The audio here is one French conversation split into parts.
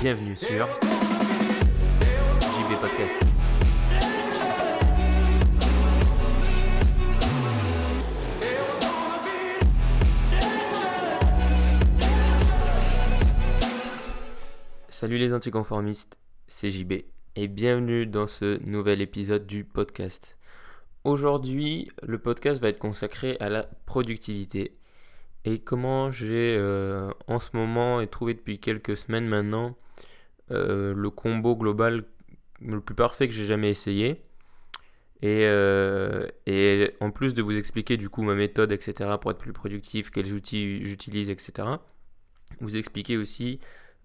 Bienvenue sur JB Podcast. Salut les anticonformistes, c'est JB et bienvenue dans ce nouvel épisode du podcast. Aujourd'hui, le podcast va être consacré à la productivité et comment j'ai euh, en ce moment et trouvé depuis quelques semaines maintenant euh, le combo global le plus parfait que j'ai jamais essayé. Et, euh, et, en plus de vous expliquer du coup ma méthode, etc., pour être plus productif, quels outils j'utilise, etc., vous expliquer aussi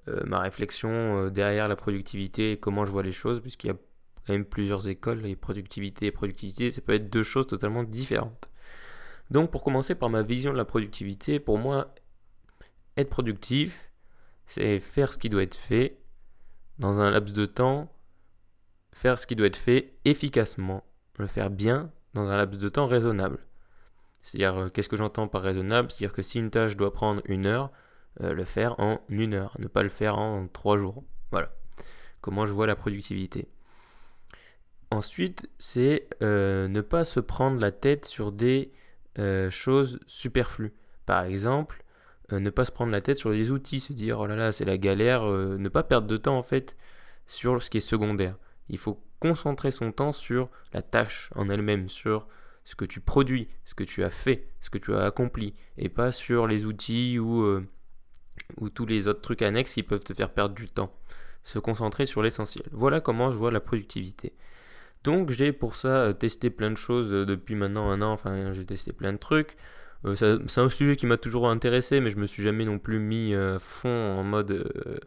ma réflexion euh, derrière la productivité et comment je vois les choses, puisqu'il y a quand même plusieurs écoles, et productivité et productivité, ça peut être deux choses totalement différentes. Donc pour commencer par ma vision de la productivité, pour moi, être productif, c'est faire ce qui doit être fait dans un laps de temps, faire ce qui doit être fait efficacement, le faire bien dans un laps de temps raisonnable. C'est-à-dire, euh, qu'est-ce que j'entends par raisonnable? C'est-à-dire que si une tâche doit prendre une heure, euh, le faire en une heure, ne pas le faire en trois jours. Voilà. Comment je vois la productivité. Ensuite, c'est euh, ne pas se prendre la tête sur des euh, choses superflues. Par exemple, euh, ne pas se prendre la tête sur les outils, se dire oh là là, c'est la galère, euh, ne pas perdre de temps en fait sur ce qui est secondaire. Il faut concentrer son temps sur la tâche en elle-même, sur ce que tu produis, ce que tu as fait, ce que tu as accompli, et pas sur les outils ou, euh, ou tous les autres trucs annexes qui peuvent te faire perdre du temps. Se concentrer sur l'essentiel. Voilà comment je vois la productivité. Donc j'ai pour ça euh, testé plein de choses euh, depuis maintenant un an, enfin j'ai testé plein de trucs. Euh, c'est un sujet qui m'a toujours intéressé, mais je me suis jamais non plus mis à fond en mode... euh,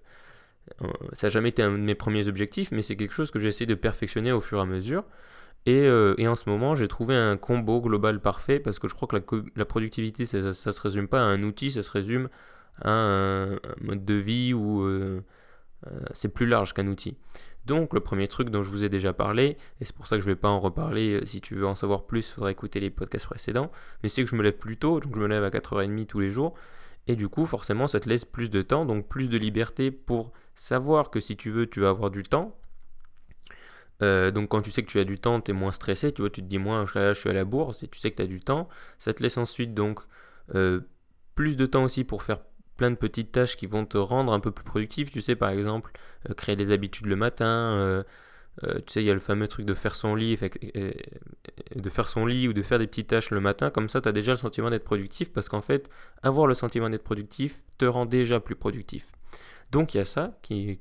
euh, ça n'a jamais été un de mes premiers objectifs, mais c'est quelque chose que j'ai essayé de perfectionner au fur et à mesure. Et, euh, et en ce moment, j'ai trouvé un combo global parfait parce que je crois que la productivité, ça, ça, ça se résume pas à un outil, ça se résume à un, mode de vie ou euh, euh, c'est plus large qu'un outil. Donc le premier truc dont je vous ai déjà parlé, et c'est pour ça que je vais pas en reparler, euh, si tu veux en savoir plus, il faudra écouter les podcasts précédents, mais c'est que je me lève plus tôt, donc je me lève à 4h30 tous les jours, et du coup forcément ça te laisse plus de temps, donc plus de liberté pour savoir que si tu veux, tu vas avoir du temps. Donc quand tu sais que tu as du temps, tu es moins stressé, tu vois, tu te dis moins, je suis à la bourse, et tu sais que tu as du temps, ça te laisse ensuite donc plus de temps aussi pour faire plein de petites tâches qui vont te rendre un peu plus productif. Tu sais, par exemple, euh, créer des habitudes le matin. euh, euh, tu sais, il y a le fameux truc de faire son lit, de faire son lit ou de faire des petites tâches le matin. Comme ça, tu as déjà le sentiment d'être productif parce qu'en fait, avoir le sentiment d'être productif te rend déjà plus productif. Donc il y a ça qui,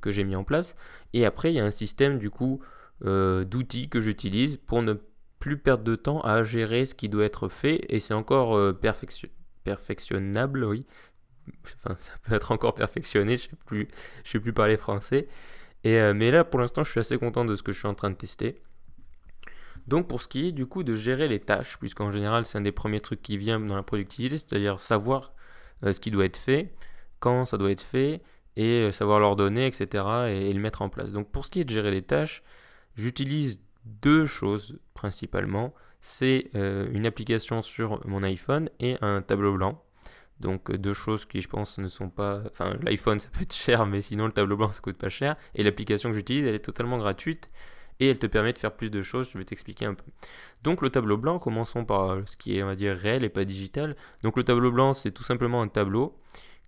que j'ai mis en place. Et après, il y a un système du coup d'outils que j'utilise pour ne plus perdre de temps à gérer ce qui doit être fait. Et c'est encore perfection- perfectionnable, oui. Enfin, ça peut être encore perfectionné, je sais plus, sais plus parler français. Et, euh, mais là, pour l'instant, je suis assez content de ce que je suis en train de tester. Donc, pour ce qui est du coup de gérer les tâches, puisqu'en général, c'est un des premiers trucs qui vient dans la productivité, c'est-à-dire savoir euh, ce qui doit être fait, quand ça doit être fait, et euh, savoir l'ordonner, etc., et, le mettre en place. Donc, pour ce qui est de gérer les tâches, j'utilise deux choses principalement. C'est une application sur mon iPhone et un tableau blanc. Donc euh, deux choses qui je pense ne sont pas... Enfin l'iPhone ça peut être cher mais sinon le tableau blanc ça coûte pas cher. Et l'application que j'utilise elle est totalement gratuite et elle te permet de faire plus de choses, je vais t'expliquer un peu. Donc le tableau blanc, commençons par ce qui est on va dire réel et pas digital. Donc le tableau blanc c'est tout simplement un tableau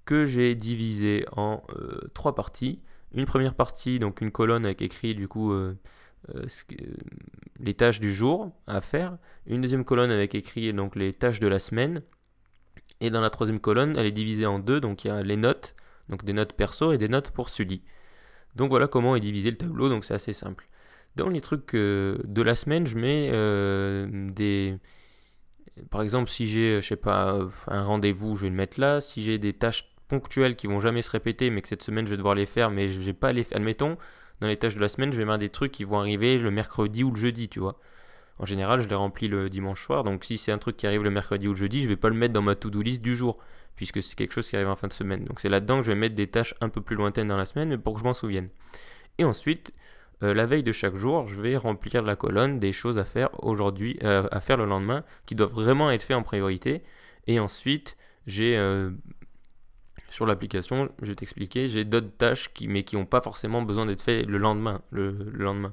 que j'ai divisé en euh, trois parties. Une première partie, donc une colonne avec écrit du coup euh, les tâches du jour à faire. Une deuxième colonne avec écrit donc les tâches de la semaine. Et dans la troisième colonne, elle est divisée en deux, donc il y a les notes, donc des notes perso et des notes pour Sully. Donc voilà comment est divisé le tableau, donc c'est assez simple. Dans les trucs euh, de la semaine, je mets euh, des... Par exemple, si j'ai, je sais pas, euh, un rendez-vous, je vais le mettre là. Si j'ai des tâches ponctuelles qui vont jamais se répéter, mais que cette semaine je vais devoir les faire, mais je vais pas les faire. Admettons, dans les tâches de la semaine, je vais mettre des trucs qui vont arriver le mercredi ou le jeudi, tu vois. En général, je les remplis le dimanche soir, donc si c'est un truc qui arrive le mercredi ou le jeudi, je vais pas le mettre dans ma to-do list du jour, puisque c'est quelque chose qui arrive en fin de semaine. Donc c'est là-dedans que je vais mettre des tâches un peu plus lointaines dans la semaine, mais pour que je m'en souvienne. Et ensuite, euh, la veille de chaque jour, je vais remplir la colonne des choses à faire aujourd'hui, euh, à faire le lendemain, qui doivent vraiment être fait en priorité. Et ensuite, j'ai euh, sur l'application, je vais t'expliquer, j'ai d'autres tâches qui, mais qui n'ont pas forcément besoin d'être faites le lendemain, le, le lendemain.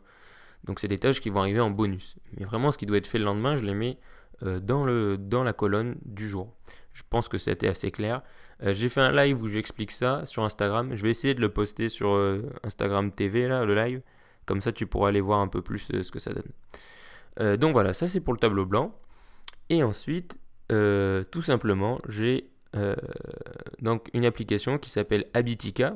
Donc c'est des tâches qui vont arriver en bonus. Mais vraiment, ce qui doit être fait le lendemain, je les mets euh, dans, le, dans la colonne du jour. Je pense que c'était assez clair. Euh, j'ai fait un live où j'explique ça sur Instagram. Je vais essayer de le poster sur euh, Instagram TV, là, le live. Comme ça, tu pourras aller voir un peu plus ce que ça donne. Donc voilà, ça c'est pour le tableau blanc. Et ensuite, tout simplement, j'ai donc une application qui s'appelle Habitica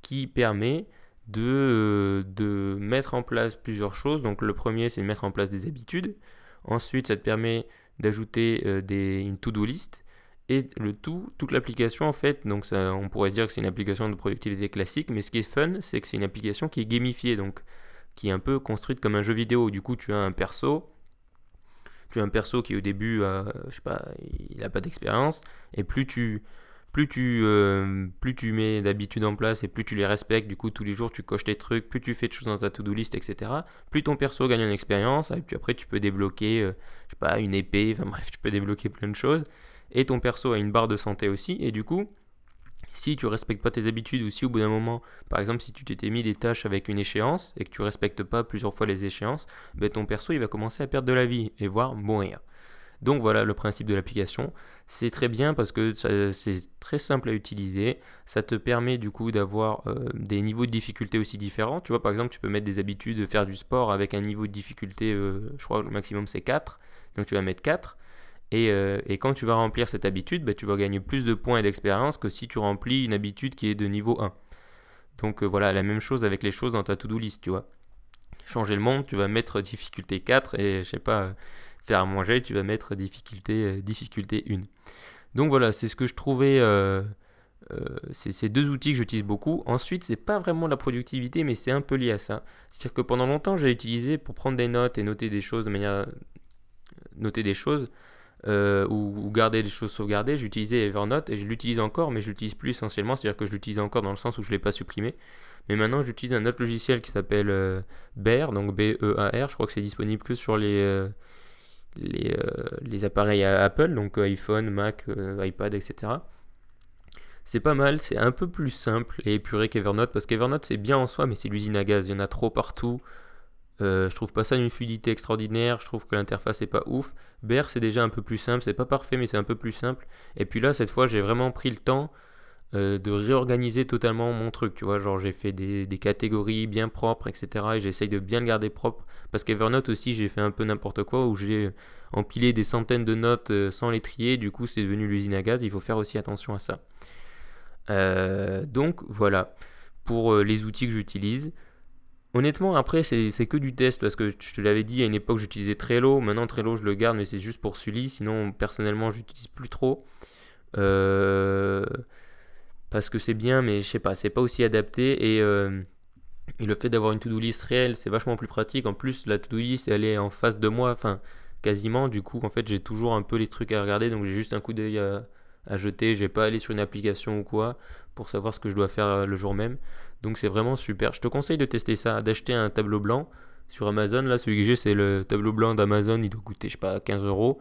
qui permet de, de mettre en place plusieurs choses. Donc le premier, c'est mettre en place des habitudes. Ensuite, ça te permet d'ajouter euh, une to-do list. Et le tout, toute l'application en fait, donc ça, on pourrait dire que c'est une application de productivité classique, mais ce qui est fun, c'est que c'est une application qui est gamifiée, donc qui est un peu construite comme un jeu vidéo. Du coup, tu as un perso, tu as un perso qui au début, euh, je sais pas, il n'a pas d'expérience, et plus tu, plus tu, euh, plus tu mets d'habitudes en place et plus tu les respectes, du coup tous les jours tu coches tes trucs, plus tu fais de choses dans ta to-do list, etc. Plus ton perso gagne en expérience, et puis après tu peux débloquer, euh, je sais pas, une épée, enfin bref, tu peux débloquer plein de choses. Et ton perso a une barre de santé aussi, et du coup, si tu respectes pas tes habitudes ou si au bout d'un moment, par exemple, si tu t'étais mis des tâches avec une échéance et que tu respectes pas plusieurs fois les échéances, ben ton perso il va commencer à perdre de la vie et voire mourir. Donc voilà le principe de l'application. C'est très bien parce que c'est très simple à utiliser. Ça te permet du coup d'avoir euh, des niveaux de difficulté aussi différents. Tu vois, par exemple, tu peux mettre des habitudes de faire du sport avec un niveau de difficulté, euh, je crois le maximum c'est 4. Donc tu vas mettre 4. Et, euh, et quand tu vas remplir cette habitude, bah, tu vas gagner plus de points et d'expérience que si tu remplis une habitude qui est de niveau 1. Donc voilà, la même chose avec les choses dans ta to-do list, tu vois. Changer le monde, tu vas mettre difficulté 4 et je sais pas, faire à manger, tu vas mettre difficulté, euh, difficulté 1. Donc voilà, c'est ce que je trouvais. euh, euh, c'est ces deux outils que j'utilise beaucoup. Ensuite, c'est pas vraiment la productivité, mais c'est un peu lié à ça. C'est-à-dire que pendant longtemps, j'ai utilisé pour prendre des notes et noter des choses de manière. noter des choses ou, garder des choses sauvegardées, j'utilisais Evernote et je l'utilise encore, mais je l'utilise plus essentiellement, c'est-à-dire que je l'utilise encore dans le sens où je ne l'ai pas supprimé. Mais maintenant, j'utilise un autre logiciel qui s'appelle euh, Bear, donc B-E-A-R. Je crois que c'est disponible que sur les, les, euh, les appareils Apple, donc euh, iPhone, Mac, euh, iPad, etc. C'est pas mal, c'est un peu plus simple et épuré qu'Evernote, parce qu'Evernote c'est bien en soi, mais c'est l'usine à gaz, il y en a trop partout. Je trouve pas ça d'une fluidité extraordinaire, je trouve que l'interface est pas ouf. Bear c'est déjà un peu plus simple, c'est pas parfait mais c'est un peu plus simple. Et puis là cette fois j'ai vraiment pris le temps euh, de réorganiser totalement mon truc, tu vois, genre j'ai fait des, catégories bien propres, etc. Et j'essaye de bien le garder propre. Parce qu'Evernote aussi j'ai fait un peu n'importe quoi où j'ai empilé des centaines de notes euh, sans les trier, du coup c'est devenu l'usine à gaz, il faut faire aussi attention à ça. Euh, donc voilà pour les outils que j'utilise. Honnêtement, après, c'est que du test parce que je te l'avais dit à une époque, j'utilisais Trello. Maintenant, Trello, je le garde, mais c'est juste pour Sully. Sinon, personnellement, j'utilise plus trop. Parce que c'est bien, mais je sais pas, c'est pas aussi adapté. Et, euh, et le fait d'avoir une to-do list réelle, c'est vachement plus pratique. En plus, la to-do list, elle est en face de moi, enfin, quasiment. Du coup, en fait, j'ai toujours un peu les trucs à regarder, donc j'ai juste un coup d'œil à, à jeter. J'ai pas aller sur une application ou quoi pour savoir ce que je dois faire euh, le jour même. Donc c'est vraiment super. Je te conseille de tester ça, d'acheter un tableau blanc sur Amazon. Là, celui que j'ai, c'est le tableau blanc d'Amazon. Il doit coûter, je sais pas, 15 euros.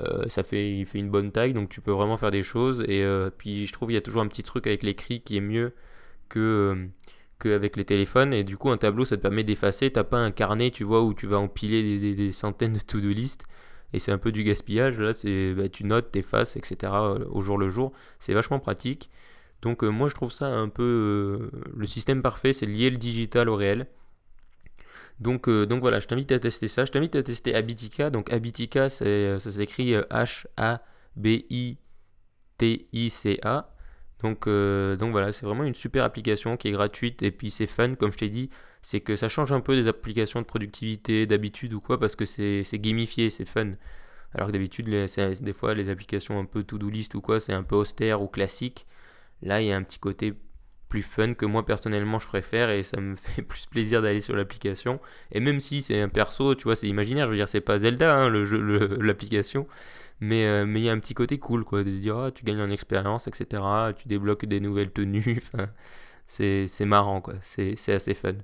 Euh, ça fait, il fait une bonne taille, donc tu peux vraiment faire des choses. Et euh, puis je trouve qu'il y a toujours un petit truc avec l'écrit qui est mieux que euh, qu'avec les téléphones. Et du coup, un tableau, ça te permet d'effacer. T'as pas un carnet, tu vois, où tu vas empiler des, centaines de to-do list. Et c'est un peu du gaspillage. Là, c'est bah, tu notes, t'effaces, etc. au jour le jour. C'est vachement pratique. Donc moi, je trouve ça un peu le système parfait, c'est lier le digital au réel. Donc, euh, donc voilà, je t'invite à tester ça. Je t'invite à tester Habitica. Donc Habitica, c'est, euh, ça s'écrit H-A-B-I-T-I-C-A. Donc, euh, donc voilà, c'est vraiment une super application qui est gratuite et puis c'est fun, comme je t'ai dit. C'est que ça change un peu des applications de productivité, d'habitude ou quoi, parce que c'est gamifié, c'est fun. Alors que d'habitude, des fois, les applications un peu to-do list ou quoi, c'est un peu austère ou classique. Là, il y a un petit côté plus fun que moi personnellement je préfère et ça me fait plus plaisir d'aller sur l'application. Et même si c'est un perso, tu vois, c'est imaginaire, je veux dire, c'est pas Zelda hein, le jeu, l'application, mais euh, mais il y a un petit côté cool quoi, de se dire ah, tu gagnes en expérience, etc. Tu débloques des nouvelles tenues. c'est marrant, quoi. C'est assez fun.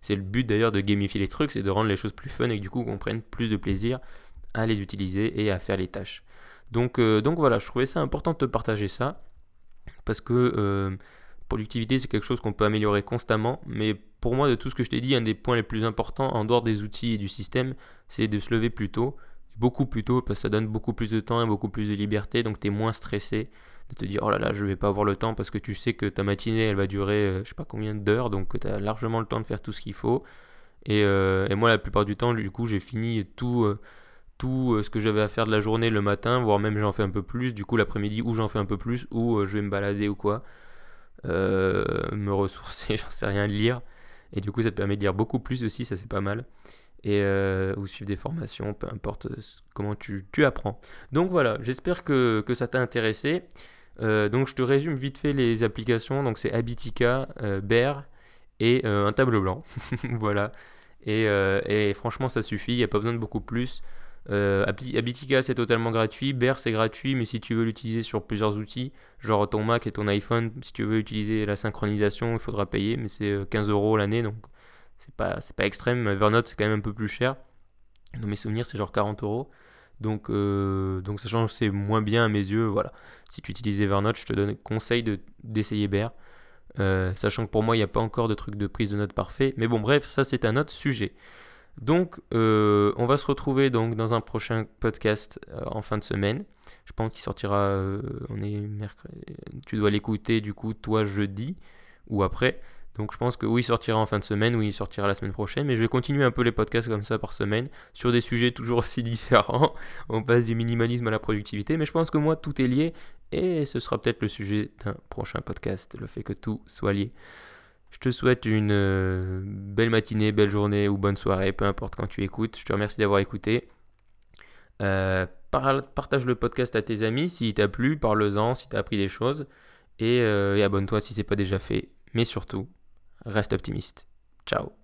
C'est le but d'ailleurs de gamifier les trucs, c'est de rendre les choses plus fun et du coup qu'on prenne plus de plaisir à les utiliser et à faire les tâches. Donc, euh, donc voilà, je trouvais ça important de partager ça, parce que euh, productivité c'est quelque chose qu'on peut améliorer constamment, mais pour moi de tout ce que je t'ai dit, un des points les plus importants en dehors des outils et du système, c'est de se lever plus tôt, beaucoup plus tôt, parce que ça donne beaucoup plus de temps et beaucoup plus de liberté, donc tu es moins stressé de te dire oh là là je vais pas avoir le temps parce que tu sais que ta matinée elle va durer euh, je sais pas combien d'heures donc tu as largement le temps de faire tout ce qu'il faut et, et, moi la plupart du temps du coup j'ai fini tout tout euh, ce que j'avais à faire de la journée le matin, voire même j'en fais un peu plus. Du coup, l'après-midi, ou j'en fais un peu plus, ou euh, je vais me balader ou quoi. Euh, me ressourcer, j'en sais rien, lire. Et du coup, ça te permet de lire beaucoup plus aussi, ça c'est pas mal. Et, ou suivre des formations, peu importe comment tu, tu, apprends. Donc voilà, j'espère que, que ça t'a intéressé. donc je te résume vite fait les applications. Donc c'est Habitica, Bear et un tableau blanc. voilà. Et, et, franchement, ça suffit, il n'y a pas besoin de beaucoup plus. Euh, Habitica c'est totalement gratuit, Bear c'est gratuit, mais si tu veux l'utiliser sur plusieurs outils, genre ton Mac et ton iPhone, si tu veux utiliser la synchronisation, il faudra payer, mais c'est 15 euh, euros l'année, donc c'est pas, c'est pas extrême. Evernote c'est quand même un peu plus cher. Dans mes souvenirs, c'est genre 40 euros. Donc, euh, donc sachant que c'est moins bien à mes yeux, voilà. Si tu utilises Evernote, je te donne conseil de, d'essayer Bear. Euh, sachant que pour moi, il n'y a pas encore de truc de prise de notes parfait. Mais bon, bref, ça c'est un autre sujet. Donc, euh, on va se retrouver donc dans un prochain podcast euh, en fin de semaine. Je pense qu'il sortira. Euh, on est mercredi. Tu dois l'écouter du coup toi jeudi ou après. Donc je pense que oui, il sortira en fin de semaine, oui, il sortira la semaine prochaine, mais je vais continuer un peu les podcasts comme ça par semaine, sur des sujets toujours aussi différents. On passe du minimalisme à la productivité, mais je pense que moi, tout est lié, et ce sera peut-être le sujet d'un prochain podcast, le fait que tout soit lié. Je te souhaite une euh, belle matinée, belle journée ou bonne soirée, peu importe quand tu écoutes. Je te remercie d'avoir écouté. Euh, partage le podcast à tes amis s'il t'a plu, parle-en si t'as appris des choses. Et, euh, et abonne-toi si c'est pas déjà fait. Mais surtout, reste optimiste. Ciao